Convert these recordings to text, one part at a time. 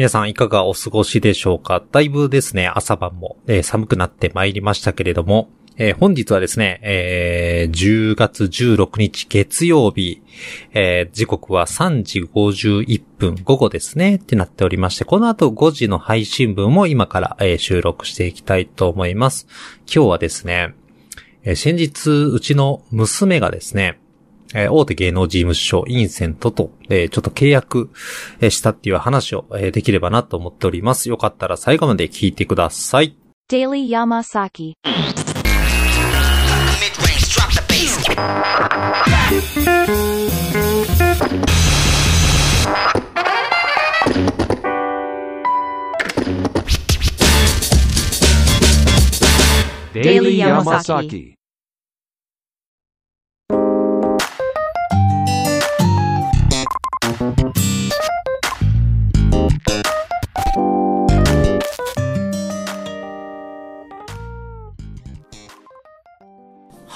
皆さんいかがお過ごしでしょうか？だいぶですね、朝晩も、えー、寒くなってまいりましたけれども、えー、本日はですね、えー、10月16日月曜日、えー、時刻は3時51分午後ですね、ってなっておりまして、この後5時の配信分も今から、え、収録していきたいと思います。今日はですね、え、先日、うちの娘がですね、えー、大手芸能事務所、インセントと、えー、ちょっと契約、えー、したっていう話を、えー、できればなと思っております。よかったら最後まで聞いてください。Daily Yamasaki Daily Yamasaki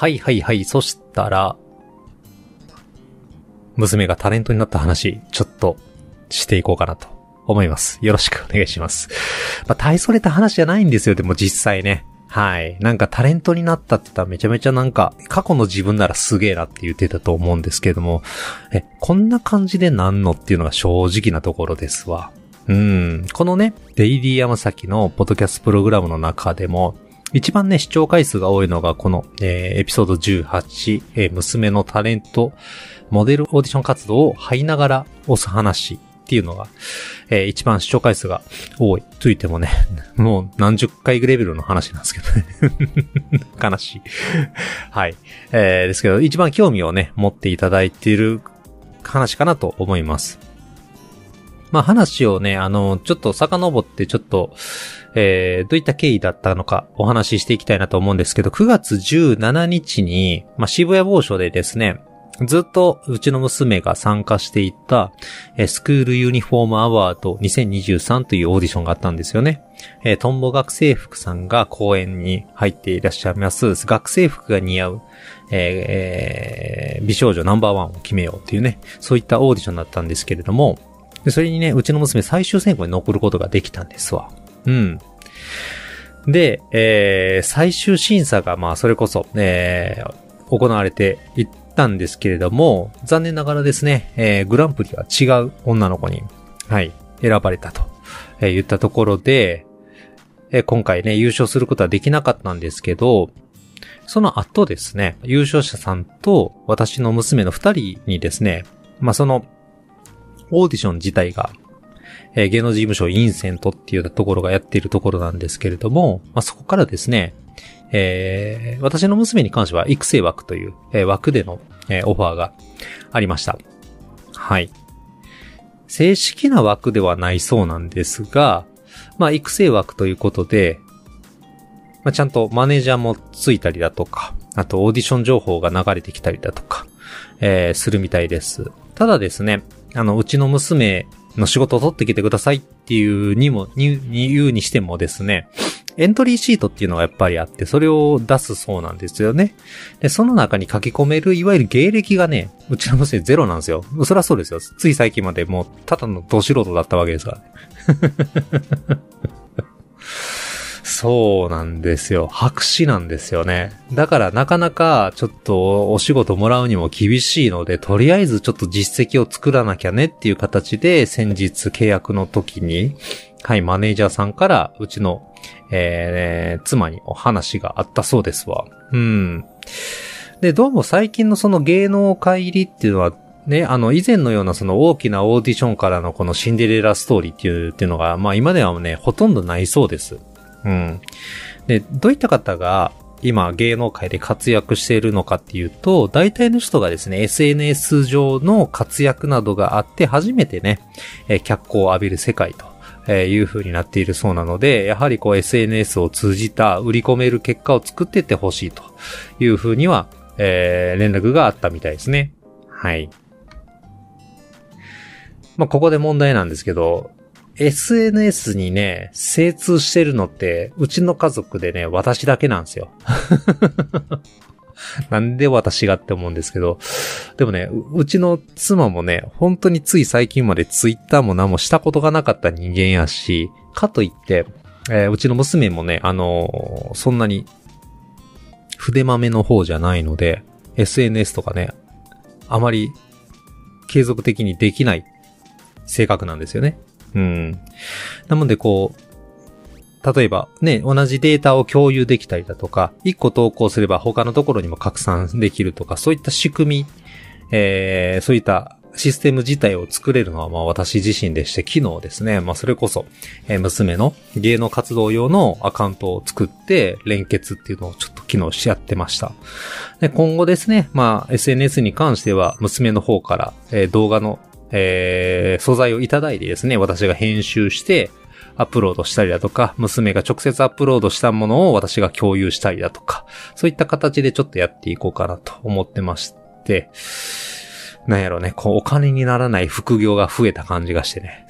はいはいはい。そしたら、娘がタレントになった話、ちょっとしていこうかなと思います。よろしくお願いします。まあ、大それた話じゃないんですよ、でも実際ね。はい。なんかタレントになったって言ったらめちゃめちゃなんか、過去の自分ならすげえなって言ってたと思うんですけれども、え、こんな感じでなんのっていうのが正直なところですわ。うん。このね、デイリー山崎のポッドキャストプログラムの中でも、一番ね、視聴回数が多いのがこの、えー、エピソード18、えー、娘のタレント、モデルオーディション活動を入りながら押す話っていうのが、えー、一番視聴回数が多い。と言ってもね、もう何十回レベルの話なんですけどね。悲しい。はい。えー、ですけど、一番興味をね、持っていただいている話かなと思います。まあ話をね、あの、ちょっと遡ってちょっと、えー、どういった経緯だったのかお話ししていきたいなと思うんですけど、9月17日に、まあ、渋谷某所でですね、ずっとうちの娘が参加していた、えスクールユニフォームアワード2023というオーディションがあったんですよね。えトンボ学生服さんが公演に入っていらっしゃいます、学生服が似合う、えー、美少女ナンバーワンを決めようっていうね、そういったオーディションだったんですけれども、それにね、うちの娘最終選考に残ることができたんですわ。うん。で、えー、最終審査が、まあ、それこそ、えー、行われていったんですけれども、残念ながらですね、えー、グランプリは違う女の子に、はい、選ばれたと、えー、言ったところで、えー、今回ね、優勝することはできなかったんですけど、その後ですね、優勝者さんと私の娘の二人にですね、まあ、その、オーディション自体がえー、芸能事務所インセントっていうところがやっているところなんですけれども、まあ、そこからですね、えー、私の娘に関しては育成枠という、えー、枠での、えー、オファーがありました。はい。正式な枠ではないそうなんですが、まあ、育成枠ということで、まあ、ちゃんとマネージャーもついたりだとか、あとオーディション情報が流れてきたりだとか、えー、するみたいです。ただですね、あの、うちの娘の仕事を取ってきてくださいっていうにも、に、に言うにしてもですね、エントリーシートっていうのがやっぱりあって、それを出すそうなんですよね。で、その中に書き込める、いわゆる芸歴がね、うちの娘ゼロなんですよ。そりゃそうですよ。つい最近までもう、ただのど素人だったわけですからね。そうなんですよ。白紙なんですよね。だからなかなかちょっとお仕事もらうにも厳しいので、とりあえずちょっと実績を作らなきゃねっていう形で先日契約の時に、はい、マネージャーさんからうちの、えー、妻にお話があったそうですわ。うん。で、どうも最近のその芸能界入りっていうのはね、あの、以前のようなその大きなオーディションからのこのシンデレラストーリーっていう、っていうのが、まあ今ではね、ほとんどないそうです。うん。で、どういった方が今芸能界で活躍しているのかっていうと、大体の人がですね、SNS 上の活躍などがあって初めてね、え脚光を浴びる世界と。えいう風になっているそうなので、やはりこう SNS を通じた売り込める結果を作っていってほしいという風には、えー、連絡があったみたいですね。はい。まあ、ここで問題なんですけど、SNS にね、精通してるのって、うちの家族でね、私だけなんですよ。なんで私がって思うんですけど。でもね、うちの妻もね、本当につい最近までツイッターも何もしたことがなかった人間やし、かといって、えー、うちの娘もね、あのー、そんなに筆豆の方じゃないので、SNS とかね、あまり継続的にできない性格なんですよね。うん。なのでこう、例えばね、同じデータを共有できたりだとか、一個投稿すれば他のところにも拡散できるとか、そういった仕組み、えー、そういったシステム自体を作れるのはまあ私自身でして、昨日ですね、まあそれこそ、えー、娘の芸能活動用のアカウントを作って連結っていうのをちょっと昨日しやってました。で、今後ですね、まあ SNS に関しては娘の方から、えー、動画の、えー、素材をいただいてですね、私が編集して、アップロードしたりだとか、娘が直接アップロードしたものを私が共有したりだとか、そういった形でちょっとやっていこうかなと思ってまして、なんやろね、こう、お金にならない副業が増えた感じがしてね。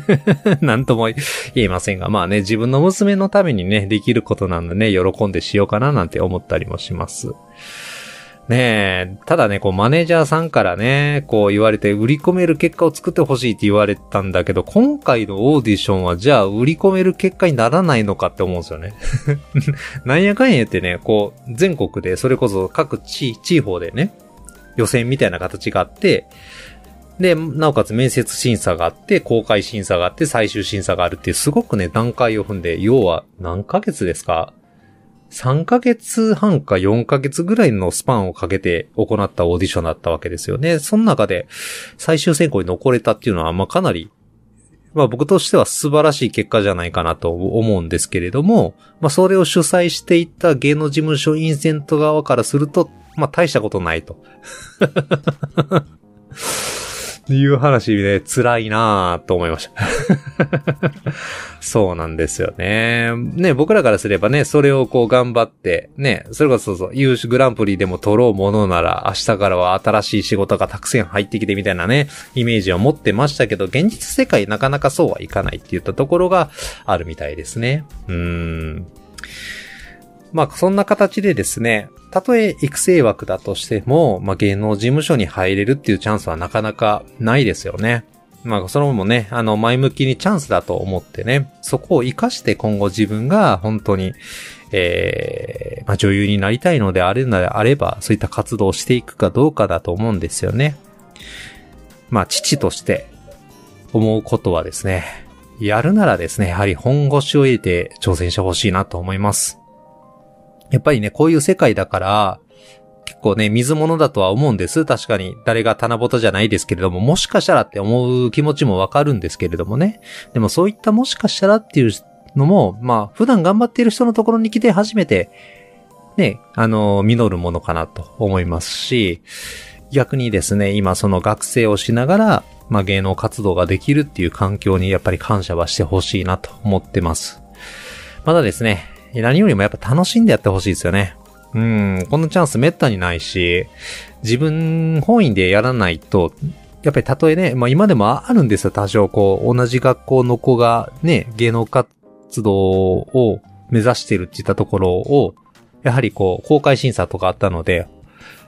なんとも言えませんが、まあね、自分の娘のためにね、できることなんでね、喜んでしようかななんて思ったりもします。ねえ、ただね、こう、マネージャーさんからね、こう言われて、売り込める結果を作ってほしいって言われたんだけど、今回のオーディションは、じゃあ、売り込める結果にならないのかって思うんですよね。なんやかんやってね、こう、全国で、それこそ各地、地方でね、予選みたいな形があって、で、なおかつ面接審査があって、公開審査があって、最終審査があるっていう、すごくね、段階を踏んで、要は何ヶ月ですか ?3 ヶ月半か4ヶ月ぐらいのスパンをかけて行ったオーディションだったわけですよね。その中で最終選考に残れたっていうのは、まあ、かなり、まあ僕としては素晴らしい結果じゃないかなと思うんですけれども、まあそれを主催していた芸能事務所インセント側からすると、まあ、大したことないと。いう話で辛いなぁと思いましたそうなんですよね。ね、僕らからすればね、それをこう頑張って、ね、それこそそう、優秀グランプリでも取ろうものなら、明日からは新しい仕事がたくさん入ってきてみたいなね、イメージを持ってましたけど、現実世界なかなかそうはいかないって言ったところがあるみたいですね。うーん。まあ、そんな形でですね、たとえ育成枠だとしても、まあ、芸能事務所に入れるっていうチャンスはなかなかないですよね。まあ、そのもね、あの、前向きにチャンスだと思ってね、そこを活かして今後自分が本当に、えー、まあ、女優になりたいのであれのであれば、そういった活動をしていくかどうかだと思うんですよね。まあ、父として思うことはですね、やるならですね、やはり本腰を入れて挑戦してほしいなと思います。やっぱりね、こういう世界だから、結構ね、水物だとは思うんです。確かに。誰が棚ぼたじゃないですけれども、もしかしたらって思う気持ちもわかるんですけれどもね。でもそういったもしかしたらっていうのも、まあ、普段頑張っている人のところに来て初めて、ね、あの、実るものかなと思いますし、逆にですね、今その学生をしながら、まあ芸能活動ができるっていう環境にやっぱり感謝はしてほしいなと思ってます。まだですね、何よりもやっぱ楽しんでやってほしいですよね。うん、このチャンスめったにないし、自分本位でやらないと、やっぱりたとえね、まあ今でもあるんですよ、多少こう、同じ学校の子がね、芸能活動を目指してるって言ったところを、やはりこう、公開審査とかあったので、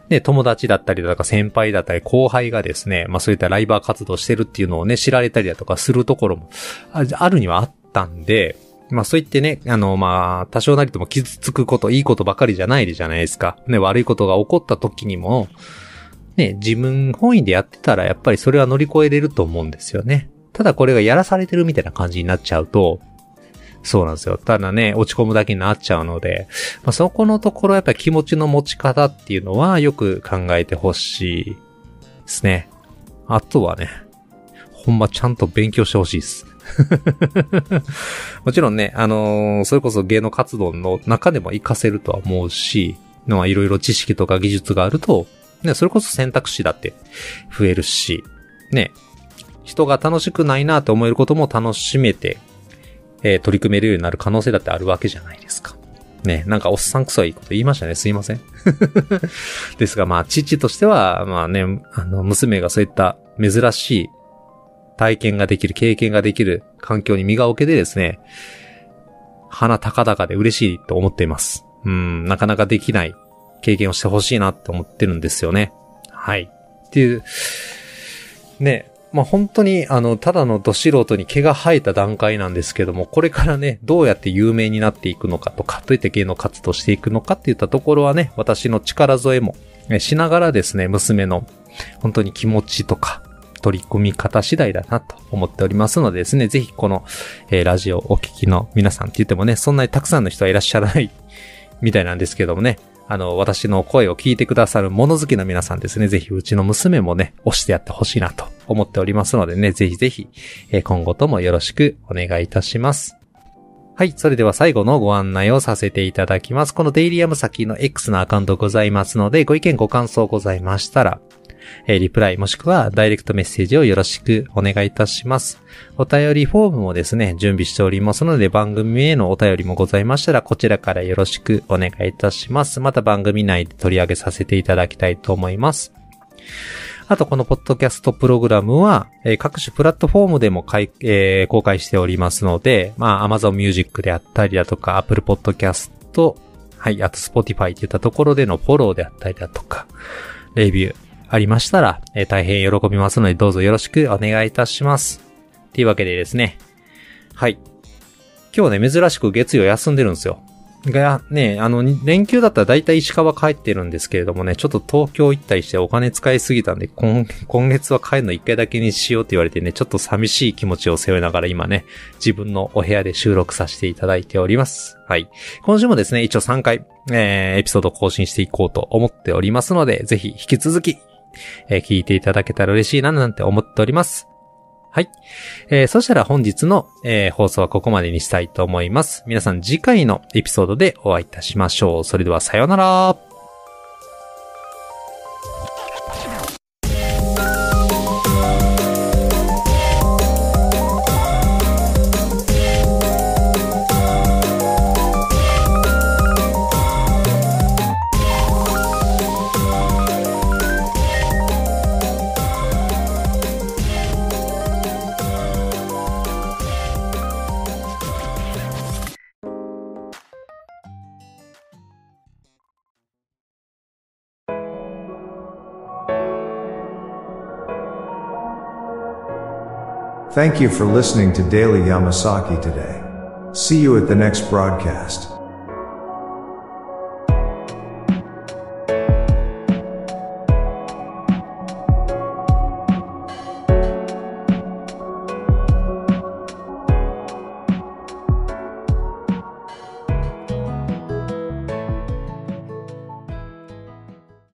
ね、友達だったりだとか先輩だったり後輩がですね、まあそういったライバー活動してるっていうのをね、知られたりだとかするところもあるにはあったんで、まあそう言ってね、あの、まあ、多少なりとも傷つくこと、いいことばかりじゃないじゃないですか。ね、悪いことが起こった時にも、ね、自分本位でやってたらやっぱりそれは乗り越えれると思うんですよね。ただこれがやらされてるみたいな感じになっちゃうと、そうなんですよ。ただね、落ち込むだけになっちゃうので、まあ、そこのところやっぱり気持ちの持ち方っていうのはよく考えてほしいですね。あとはね、ほんまちゃんと勉強してほしいです。もちろんね、あのー、それこそ芸能活動の中でも活かせるとは思うし、のはいろいろ知識とか技術があると、ね、それこそ選択肢だって増えるし、ね、人が楽しくないなと思えることも楽しめて、えー、取り組めるようになる可能性だってあるわけじゃないですか。ね、なんかおっさんくそいいこと言いましたね。すいません。ですが、まあ、父としては、まあね、あの、娘がそういった珍しい体験ができる、経験ができる環境に身が置けてですね、鼻高々で嬉しいと思っています。うん、なかなかできない経験をしてほしいなって思ってるんですよね。はい。っていう、ね、まあ、本当に、あの、ただのど素人に毛が生えた段階なんですけども、これからね、どうやって有名になっていくのかとか、どういった芸能活動していくのかっていったところはね、私の力添えも、しながらですね、娘の、本当に気持ちとか、取り組み方次第だなと思っておりますのでですね、ぜひこの、えー、ラジオお聞きの皆さんって言ってもね、そんなにたくさんの人はいらっしゃらないみたいなんですけどもね、あの、私の声を聞いてくださる物好きな皆さんですね、ぜひうちの娘もね、押してやってほしいなと思っておりますのでね、ぜひぜひ、え今後ともよろしくお願いいたします。はい。それでは最後のご案内をさせていただきます。このデイリアム先の X のアカウントございますので、ご意見ご感想ございましたら、えリプライもしくはダイレクトメッセージをよろしくお願いいたします。お便りフォームもですね、準備しておりますので番組へのお便りもございましたらこちらからよろしくお願いいたします。また番組内で取り上げさせていただきたいと思います。あと、このポッドキャストプログラムは、えー、各種プラットフォームでもえー、公開しておりますので、まあ、Amazon Music であったりだとか、Apple Podcast、はい、あと Spotify といったところでのフォローであったりだとか、レビュー、ありましたら、えー、大変喜びますのでどうぞよろしくお願いいたします。というわけでですね。はい。今日ね、珍しく月曜休んでるんですよ。が、ね、あの、連休だったら大体石川帰ってるんですけれどもね、ちょっと東京行ったりしてお金使いすぎたんで、今、今月は帰るの一回だけにしようって言われてね、ちょっと寂しい気持ちを背負いながら今ね、自分のお部屋で収録させていただいております。はい。今週もですね、一応3回、えー、エピソード更新していこうと思っておりますので、ぜひ引き続きえー、聞いていただけたら嬉しいななんて思っております。はい。えー、そしたら本日の、えー、放送はここまでにしたいと思います。皆さん次回のエピソードでお会いいたしましょう。それではさようなら。Thank you for listening to Daily Yamasaki today. See you at the next broadcast.